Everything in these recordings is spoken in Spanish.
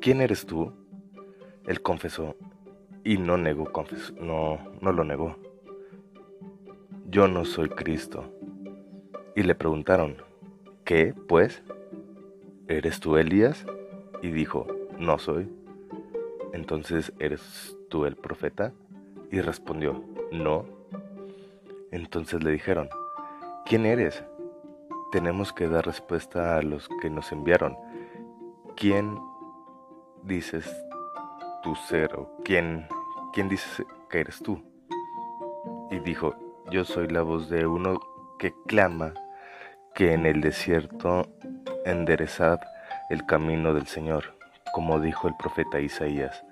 ¿quién eres tú? Él confesó y no negó, no, no lo negó. Yo no soy Cristo. Y le preguntaron, ¿qué, pues? ¿Eres tú Elías? Y dijo, no soy. Entonces, ¿eres tú el profeta? Y respondió, no. Entonces le dijeron, ¿quién eres? Tenemos que dar respuesta a los que nos enviaron. ¿Quién dices tu ser o quién, quién dices que eres tú? Y dijo, yo soy la voz de uno que clama que en el desierto enderezad el camino del Señor, como dijo el profeta Isaías.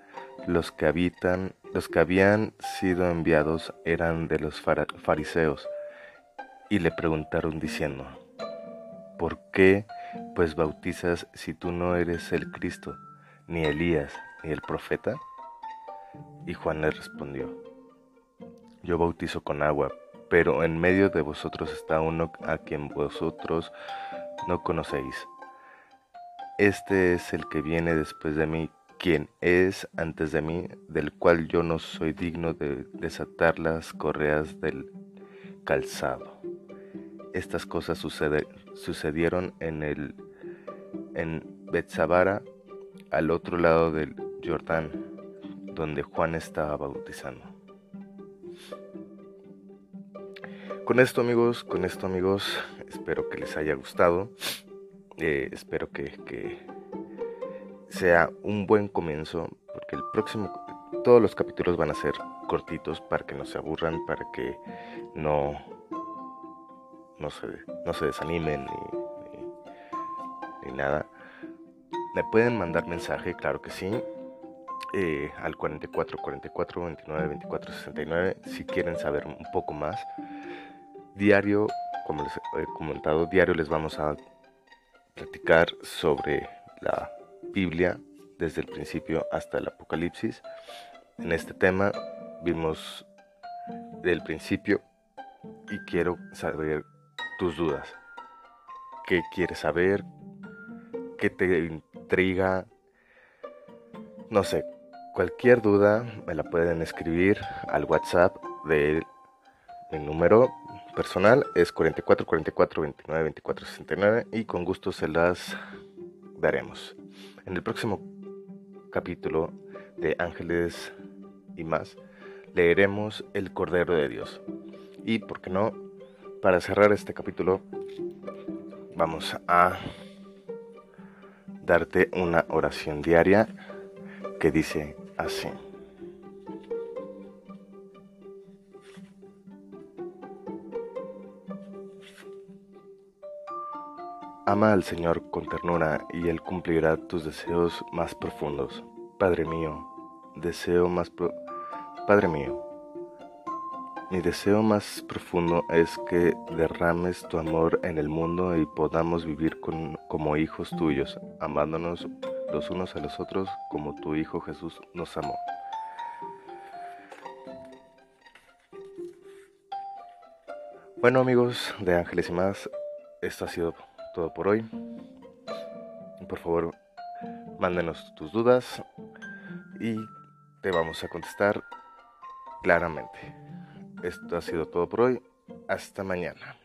Los que habitan, los que habían sido enviados eran de los fariseos, y le preguntaron diciendo, ¿por qué pues bautizas si tú no eres el Cristo, ni Elías, ni el profeta? Y Juan le respondió, yo bautizo con agua, pero en medio de vosotros está uno a quien vosotros no conocéis. Este es el que viene después de mí, quien es antes de mí, del cual yo no soy digno de desatar las correas del calzado. Estas cosas sucedieron en el en Betzabara, al otro lado del Jordán, donde Juan estaba bautizando. Con esto amigos, con esto amigos, espero que les haya gustado. Eh, espero que, que, sea un buen comienzo, porque el próximo, todos los capítulos van a ser cortitos para que no se aburran, para que no, no, se, no se desanimen ni, ni, nada. Me pueden mandar mensaje, claro que sí, eh, al 44 44 29 24 69 si quieren saber un poco más. Diario, como les he comentado, diario les vamos a platicar sobre la Biblia desde el principio hasta el Apocalipsis. En este tema vimos del principio y quiero saber tus dudas. ¿Qué quieres saber? ¿Qué te intriga? No sé, cualquier duda me la pueden escribir al WhatsApp de mi número personal es 44 44 29 24 69 y con gusto se las daremos. En el próximo capítulo de Ángeles y más leeremos El Cordero de Dios. Y por qué no, para cerrar este capítulo vamos a darte una oración diaria que dice así. Ama al Señor con ternura y Él cumplirá tus deseos más profundos. Padre mío, deseo más Padre mío, mi deseo más profundo es que derrames tu amor en el mundo y podamos vivir como hijos tuyos, amándonos los unos a los otros como tu Hijo Jesús nos amó. Bueno amigos de Ángeles y más, esto ha sido todo por hoy. Por favor, mándenos tus dudas y te vamos a contestar claramente. Esto ha sido todo por hoy. Hasta mañana.